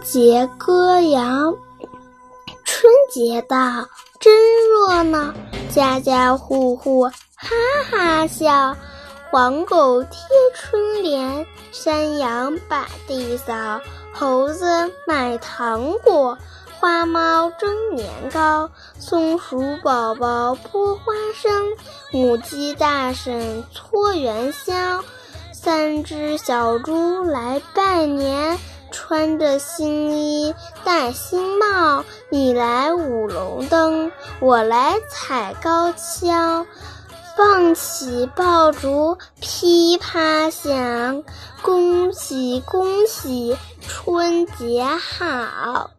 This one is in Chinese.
节歌谣：春节到，真热闹，家家户户哈哈笑。黄狗贴春联，山羊把地扫，猴子买糖果，花猫蒸年糕，松鼠宝宝剥花生，母鸡大婶搓元宵，三只小猪来拜年。穿着新衣，戴新帽，你来舞龙灯，我来踩高跷，放起爆竹噼啪响，恭喜恭喜，春节好。